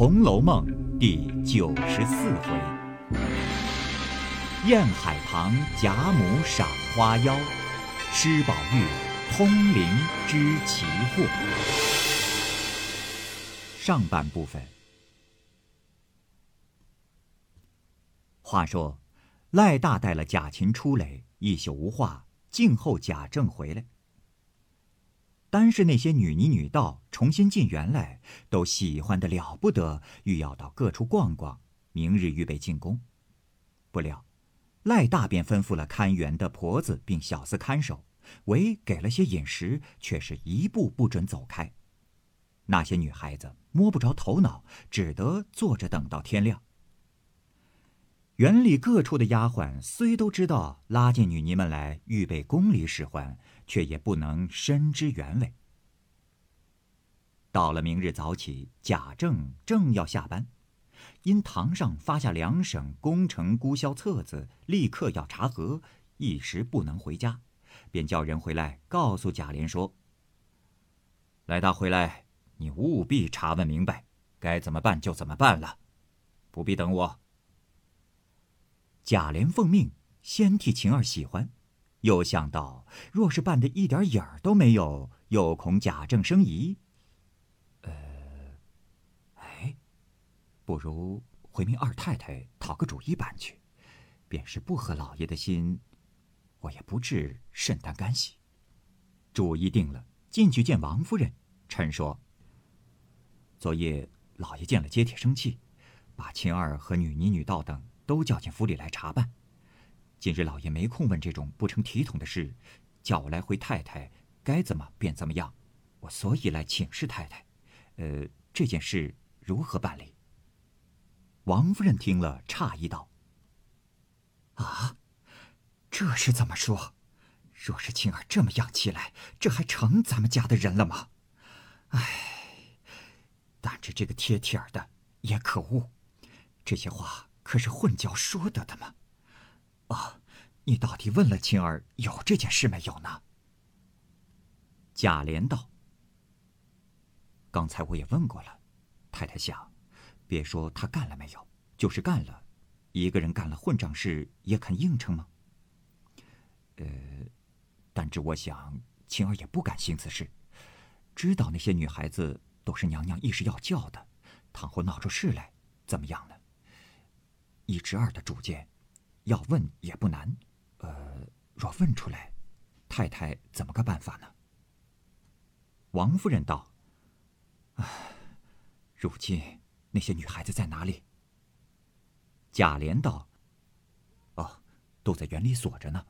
红楼梦》第九十四回：宴海棠贾母赏花妖，施宝玉通灵知奇货。上半部分。话说，赖大带了贾琴出来，一宿无话，静候贾政回来。单是那些女尼女道重新进园来，都喜欢的了不得，欲要到各处逛逛，明日预备进宫。不料，赖大便吩咐了看园的婆子并小厮看守，唯给了些饮食，却是一步不准走开。那些女孩子摸不着头脑，只得坐着等到天亮。园里各处的丫鬟虽都知道拉进女尼们来预备宫里使唤。却也不能深知原委。到了明日早起，贾政正要下班，因堂上发下两省工程估销册子，立刻要查核，一时不能回家，便叫人回来告诉贾琏说：“来大回来，你务必查问明白，该怎么办就怎么办了，不必等我。”贾琏奉命，先替晴儿喜欢。又想到，若是办的一点影儿都没有，又恐贾政生疑。呃，哎，不如回命二太太讨个主意办去，便是不合老爷的心，我也不至甚担干系。主意定了，进去见王夫人，陈说：昨夜老爷见了接帖生气，把秦二和女尼、女道等都叫进府里来查办。今日老爷没空问这种不成体统的事，叫我来回太太，该怎么便怎么样。我所以来请示太太，呃，这件事如何办理？王夫人听了，诧异道：“啊，这是怎么说？若是青儿这么样起来，这还成咱们家的人了吗？唉，但是这个贴贴儿的也可恶，这些话可是混教说得的吗？”啊，你到底问了青儿有这件事没有呢？贾琏道：“刚才我也问过了，太太想，别说他干了没有，就是干了，一个人干了混账事也肯应承吗？呃，但只我想，青儿也不敢行此事，知道那些女孩子都是娘娘一时要叫的，倘或闹出事来，怎么样呢？一之二的主见。”要问也不难，呃，若问出来，太太怎么个办法呢？王夫人道：“唉，如今那些女孩子在哪里？”贾琏道：“哦，都在园里锁着呢。”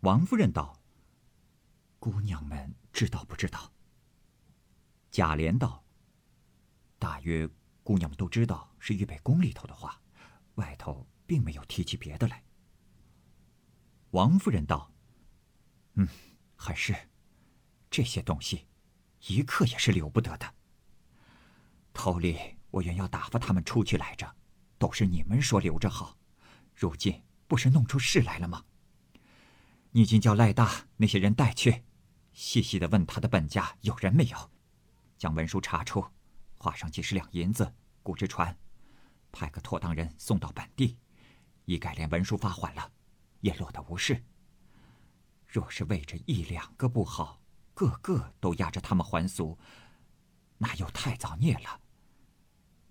王夫人道：“姑娘们知道不知道？”贾琏道：“大约姑娘们都知道是预备宫里头的话，外头。”并没有提起别的来。王夫人道：“嗯，还是这些东西，一刻也是留不得的。头里我原要打发他们出去来着，都是你们说留着好，如今不是弄出事来了吗？你今叫赖大那些人带去，细细的问他的本家有人没有，将文书查出，花上几十两银子雇只船，派个妥当人送到本地。”一概连文书发还了，也落得无事。若是为着一两个不好，个个都压着他们还俗，那又太造孽了。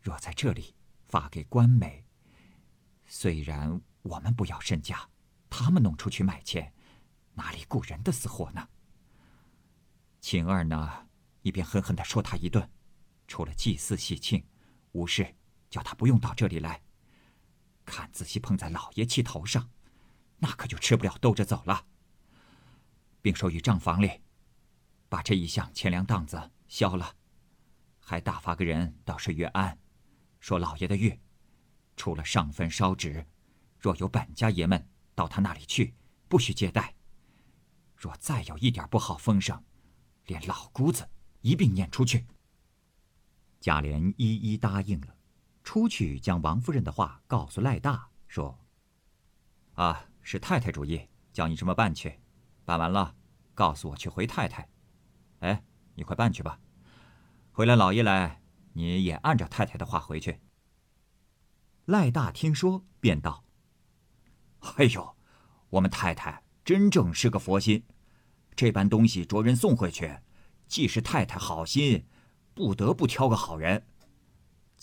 若在这里发给官媒，虽然我们不要身家，他们弄出去卖钱，哪里顾人的死活呢？晴儿呢，一边狠狠的说他一顿，除了祭祀喜庆，无事，叫他不用到这里来。看仔细碰在老爷气头上，那可就吃不了兜着走了。并说于账房里，把这一项钱粮档子消了，还打发个人到水月庵，说老爷的玉，除了上坟烧纸，若有本家爷们到他那里去，不许接待。若再有一点不好风声，连老姑子一并撵出去。贾琏一一答应了。出去将王夫人的话告诉赖大，说：“啊，是太太主意，叫你这么办去。办完了，告诉我去回太太。哎，你快办去吧。回来老爷来，你也按照太太的话回去。”赖大听说，便道：“哎呦，我们太太真正是个佛心，这般东西着人送回去，既是太太好心，不得不挑个好人。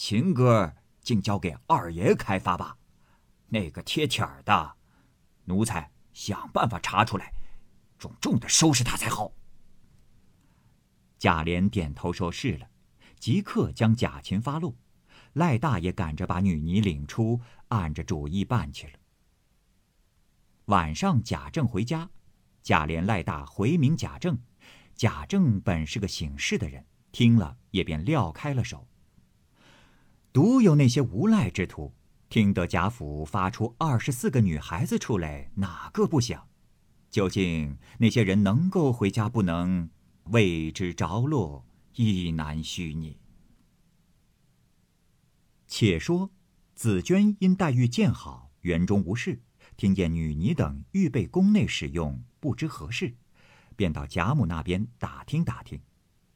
琴歌竟交给二爷开发吧，那个贴帖儿的，奴才想办法查出来，重重的收拾他才好。”贾琏点头说是了，即刻将贾琴发落。赖大爷赶着把女尼领出，按着主意办去了。晚上，贾政回家，贾琏、赖大回明贾政。贾政本是个省事的人，听了也便撂开了手。独有那些无赖之徒，听得贾府发出二十四个女孩子出来，哪个不想？究竟那些人能够回家，不能为之着落，亦难虚拟。且说，紫娟因黛玉见好，园中无事，听见女尼等预备宫内使用，不知何事，便到贾母那边打听打听。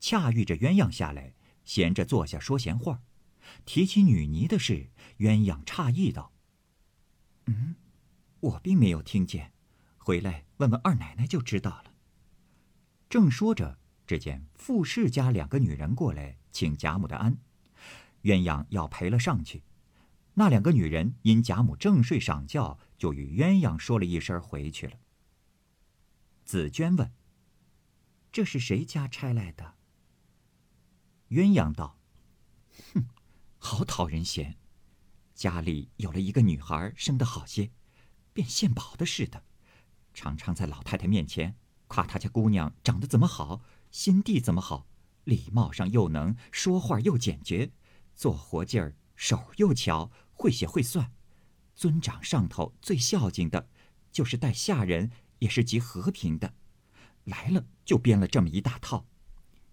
恰遇着鸳鸯下来，闲着坐下说闲话，提起女尼的事，鸳鸯诧异道：“嗯，我并没有听见，回来问问二奶奶就知道了。”正说着，只见傅氏家两个女人过来请贾母的安。鸳鸯要陪了上去，那两个女人因贾母正睡赏觉，就与鸳鸯说了一声回去了。紫娟问：“这是谁家差来的？”鸳鸯道：“哼，好讨人嫌，家里有了一个女孩，生得好些，便献宝的似的，常常在老太太面前夸她家姑娘长得怎么好，心地怎么好，礼貌上又能说话又简洁。”做活劲儿，手又巧，会写会算。尊长上头最孝敬的，就是待下人也是极和平的。来了就编了这么一大套，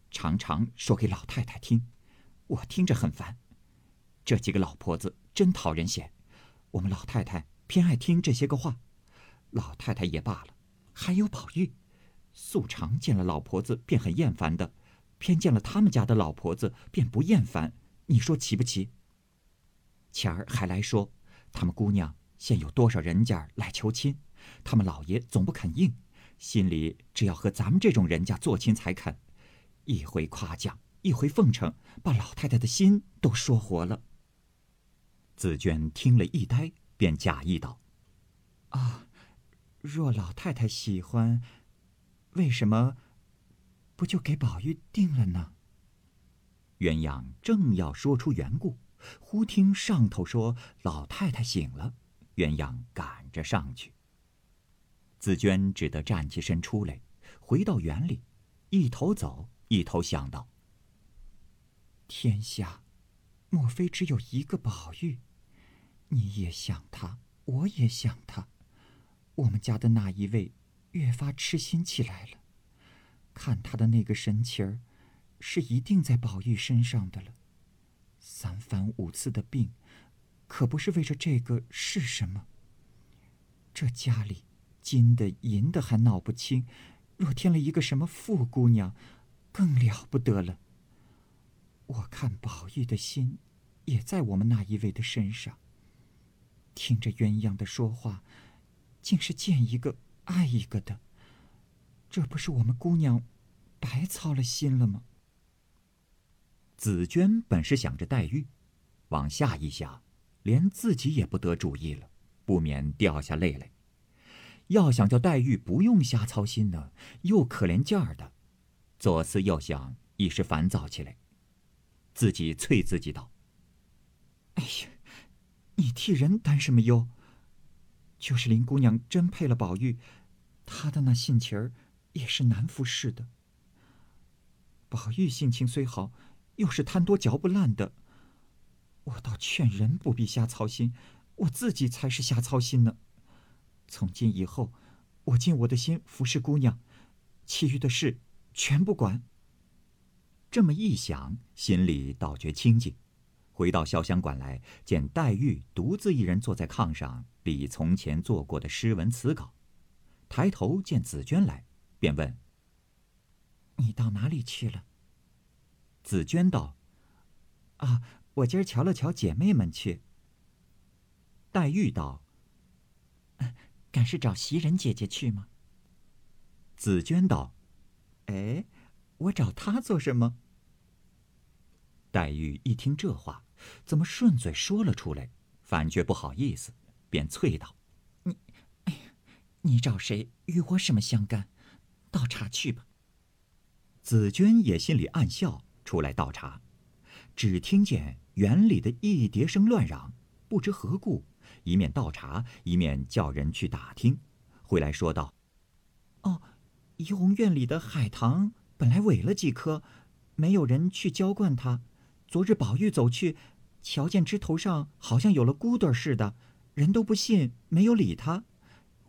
常常说给老太太听，我听着很烦。这几个老婆子真讨人嫌，我们老太太偏爱听这些个话。老太太也罢了，还有宝玉，素常见了老婆子便很厌烦的，偏见了他们家的老婆子便不厌烦。你说奇不奇？前儿还来说，他们姑娘现有多少人家来求亲，他们老爷总不肯应，心里只要和咱们这种人家做亲才肯。一回夸奖，一回奉承，把老太太的心都说活了。紫娟听了一呆，便假意道：“啊，若老太太喜欢，为什么不就给宝玉定了呢？”鸳鸯正要说出缘故，忽听上头说老太太醒了，鸳鸯赶着上去。紫娟只得站起身出来，回到园里，一头走，一头想到：天下，莫非只有一个宝玉？你也想他，我也想他，我们家的那一位越发痴心起来了，看他的那个神情儿。是一定在宝玉身上的了，三番五次的病，可不是为着这个是什么？这家里金的银的还闹不清，若添了一个什么富姑娘，更了不得了。我看宝玉的心也在我们那一位的身上。听着鸳鸯的说话，竟是见一个爱一个的，这不是我们姑娘白操了心了吗？紫娟本是想着黛玉，往下一想，连自己也不得主意了，不免掉下泪来。要想叫黛玉不用瞎操心呢，又可怜劲儿的，左思右想，一时烦躁起来，自己啐自己道：“哎呀，你替人担什么忧？就是林姑娘真配了宝玉，她的那性情儿也是难服侍的。宝玉性情虽好。”又是贪多嚼不烂的，我倒劝人不必瞎操心，我自己才是瞎操心呢。从今以后，我尽我的心服侍姑娘，其余的事全不管。这么一想，心里倒觉清静。回到潇湘馆来，见黛玉独自一人坐在炕上，理从前做过的诗文词稿。抬头见紫娟来，便问：“你到哪里去了？”紫娟道：“啊，我今儿瞧了瞧姐妹们去。黛玉道：“敢是找袭人姐姐去吗？”紫娟道：“哎，我找她做什么？”黛玉一听这话，怎么顺嘴说了出来，反觉不好意思，便啐道：“你，哎呀，你找谁与我什么相干？倒茶去吧。”紫娟也心里暗笑，出来倒茶，只听见园里的一叠声乱嚷，不知何故，一面倒茶，一面叫人去打听，回来说道：“哦，怡红院里的海棠本来萎了几棵，没有人去浇灌它。昨日宝玉走去，瞧见枝头上好像有了骨朵似的，人都不信，没有理他。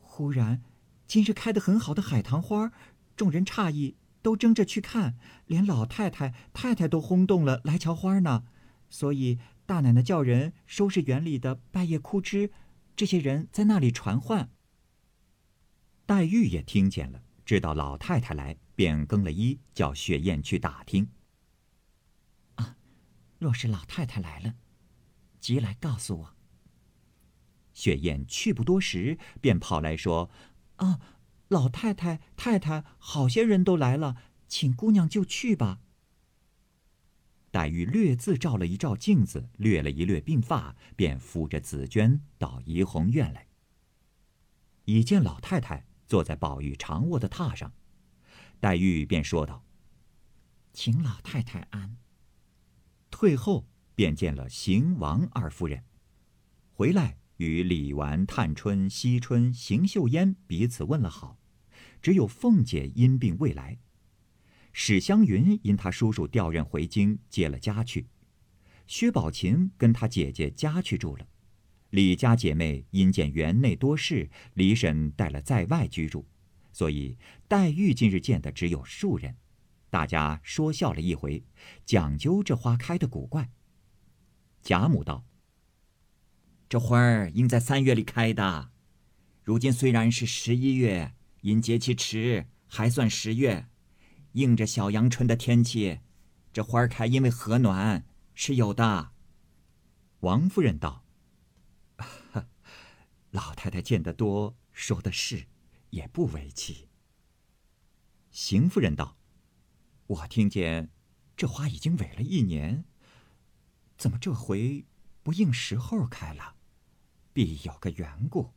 忽然，今日开得很好的海棠花，众人诧异。”都争着去看，连老太太、太太都轰动了来瞧花呢。所以大奶奶叫人收拾园里的败叶枯枝，这些人在那里传唤。黛玉也听见了，知道老太太来，便更了衣，叫雪雁去打听。若是老太太来了，即来告诉我。雪雁去不多时，便跑来说：“啊。”老太太、太太，好些人都来了，请姑娘就去吧。黛玉略自照了一照镜子，略了一略鬓发，便扶着紫鹃到怡红院来。已见老太太坐在宝玉长卧的榻上，黛玉便说道：“请老太太安。”退后便见了邢王二夫人，回来与李纨、探春、惜春、邢岫烟彼此问了好。只有凤姐因病未来，史湘云因她叔叔调任回京，接了家去；薛宝琴跟她姐姐家去住了；李家姐妹因见园内多事，李婶带了在外居住，所以黛玉今日见的只有数人。大家说笑了一回，讲究这花开的古怪。贾母道：“这花儿应在三月里开的，如今虽然是十一月。”因节气迟，还算十月，应着小阳春的天气，这花开因为和暖是有的。王夫人道：“老太太见得多，说的是，也不为奇。”邢夫人道：“我听见，这花已经萎了一年，怎么这回不应时候开了？必有个缘故。”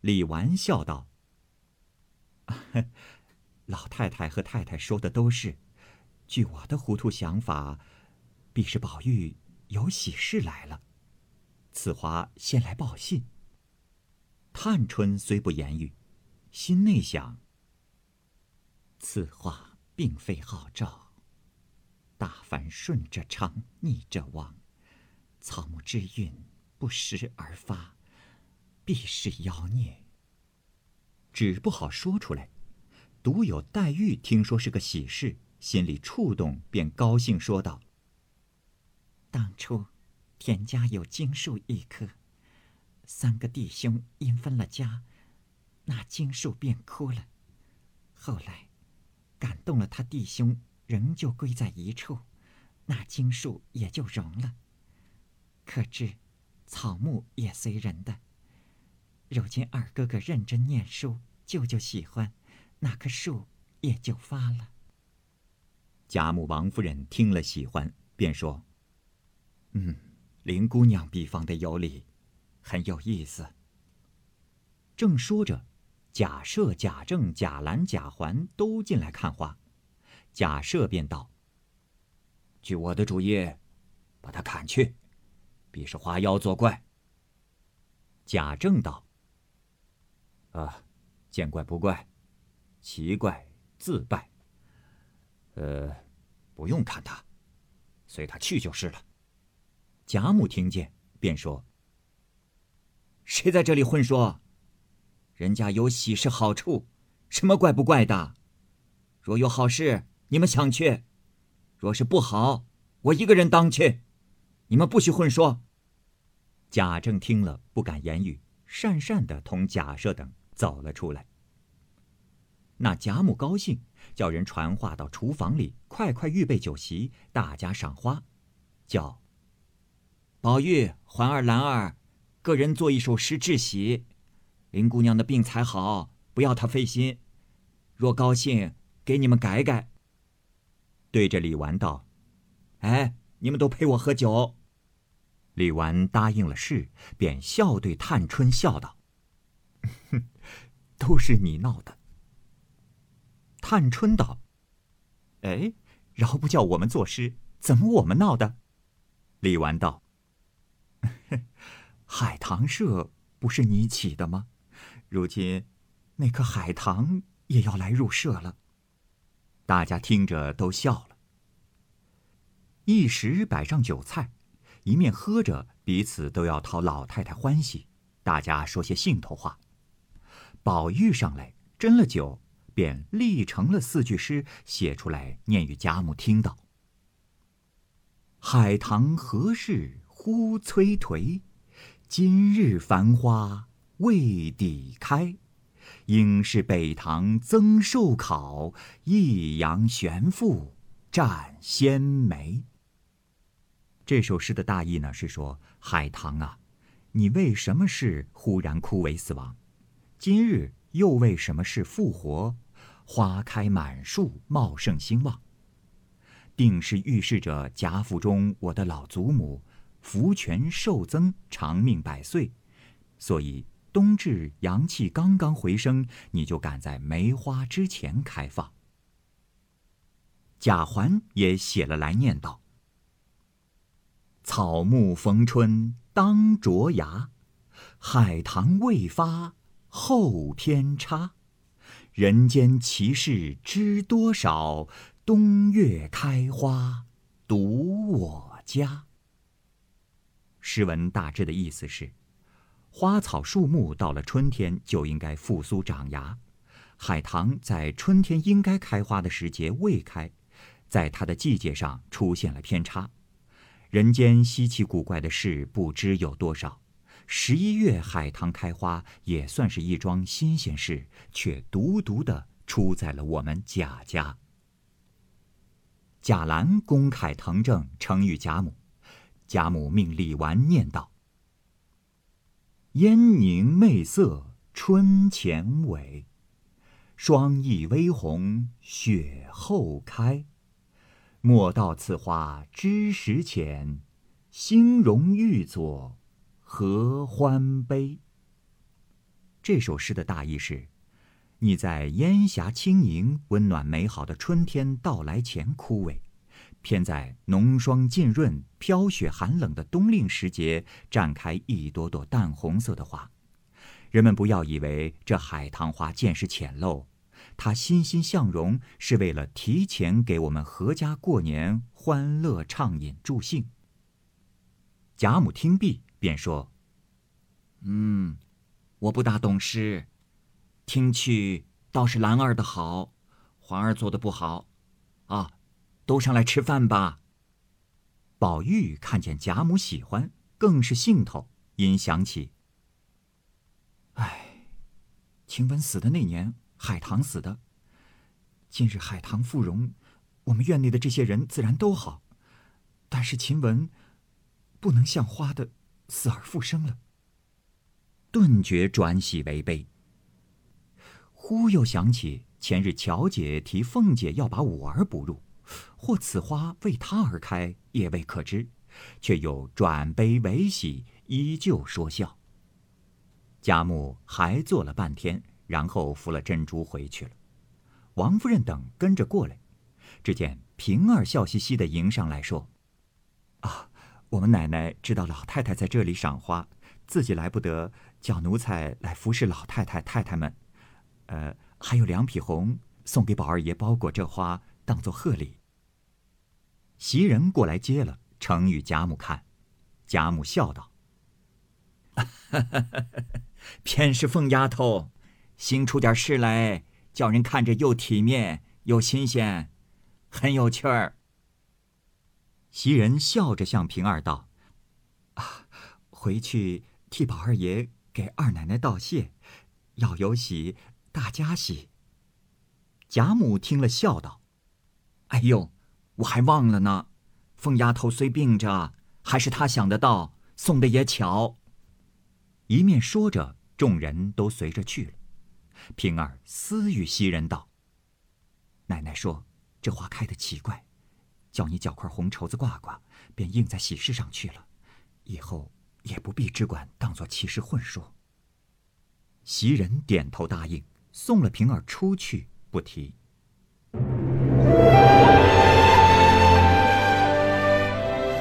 李纨笑道。老太太和太太说的都是，据我的糊涂想法，必是宝玉有喜事来了，此花先来报信。探春虽不言语，心内想：此话并非好兆，大凡顺着昌，逆着亡，草木之运不时而发，必是妖孽。只不好说出来，独有黛玉听说是个喜事，心里触动，便高兴说道：“当初田家有经树一棵，三个弟兄因分了家，那经树便枯了。后来感动了他弟兄，仍旧归在一处，那经树也就融了。可知草木也随人的。如今二哥哥认真念书。”舅舅喜欢，那棵树也就发了。贾母、王夫人听了喜欢，便说：“嗯，林姑娘比方的有理，很有意思。”正说着，贾赦、贾政、贾兰、贾环都进来看花。贾赦便道：“据我的主意，把他砍去，必是花妖作怪。”贾政道：“啊。”见怪不怪，奇怪自败。呃，不用看他，随他去就是了。贾母听见，便说：“谁在这里混说？人家有喜事好处，什么怪不怪的？若有好事，你们想去；若是不好，我一个人当去。你们不许混说。”贾政听了，不敢言语，讪讪的同贾赦等。走了出来。那贾母高兴，叫人传话到厨房里，快快预备酒席，大家赏花。叫：“宝玉、环儿、兰儿，个人做一首诗致喜。林姑娘的病才好，不要她费心。若高兴，给你们改改。”对着李纨道：“哎，你们都陪我喝酒。”李纨答应了事，便笑对探春笑道：“哼，都是你闹的。”探春道：“哎，饶不叫我们作诗，怎么我们闹的？”李纨道：“海棠社不是你起的吗？如今那颗海棠也要来入社了。”大家听着都笑了。一时摆上酒菜。一面喝着，彼此都要讨老太太欢喜，大家说些兴头话。宝玉上来斟了酒，便立成了四句诗，写出来念与贾母听到：“海棠何事忽催颓？今日繁花未抵开。应是北堂增寿考，益阳玄父占先梅。”这首诗的大意呢是说：海棠啊，你为什么是忽然枯萎死亡？今日又为什么是复活？花开满树，茂盛兴旺。定是预示着贾府中我的老祖母福全寿增，长命百岁。所以冬至阳气刚刚回升，你就赶在梅花之前开放。贾环也写了来念道。草木逢春当着芽，海棠未发后天差。人间奇事知多少？冬月开花独我家。诗文大致的意思是：花草树木到了春天就应该复苏长芽，海棠在春天应该开花的时节未开，在它的季节上出现了偏差。人间稀奇古怪的事不知有多少，十一月海棠开花也算是一桩新鲜事，却独独的出在了我们贾家。贾兰公凯腾正呈与贾母，贾母命李纨念道：“烟凝媚色春前尾，霜意微红雪后开。”莫道此花知时浅，兴荣玉作合欢悲。这首诗的大意是：你在烟霞轻盈、温暖美好的春天到来前枯萎，偏在浓霜浸润、飘雪寒冷的冬令时节绽开一朵朵淡红色的花。人们不要以为这海棠花见识浅陋。它欣欣向荣，是为了提前给我们阖家过年欢乐畅饮助兴。贾母听毕，便说：“嗯，我不大懂诗，听去倒是兰儿的好，环儿做的不好。啊，都上来吃饭吧。”宝玉看见贾母喜欢，更是兴头，因想起：“哎，晴雯死的那年。”海棠死的。今日海棠复荣，我们院内的这些人自然都好，但是晴雯不能像花的死而复生了。顿觉转喜为悲。忽又想起前日乔姐提凤姐要把五儿补入，或此花为他而开，也未可知，却又转悲为喜，依旧说笑。贾母还坐了半天。然后扶了珍珠回去了，王夫人等跟着过来，只见平儿笑嘻嘻的迎上来说：“啊，我们奶奶知道老太太在这里赏花，自己来不得，叫奴才来服侍老太太太太们。呃，还有两匹红，送给宝二爷包裹这花，当做贺礼。”袭人过来接了，呈与贾母看，贾母笑道：“ 偏是凤丫头。”新出点事来，叫人看着又体面又新鲜，很有趣儿。袭人笑着向平儿道：“啊，回去替宝二爷给二奶奶道谢，要有喜，大家喜。”贾母听了笑道：“哎呦，我还忘了呢，疯丫头虽病着，还是她想得到，送的也巧。一面说着，众人都随着去了。平儿私语袭人道：“奶奶说这花开的奇怪，叫你绞块红绸子挂挂，便印在喜事上去了。以后也不必只管当做奇事混说。”袭人点头答应，送了平儿出去，不提。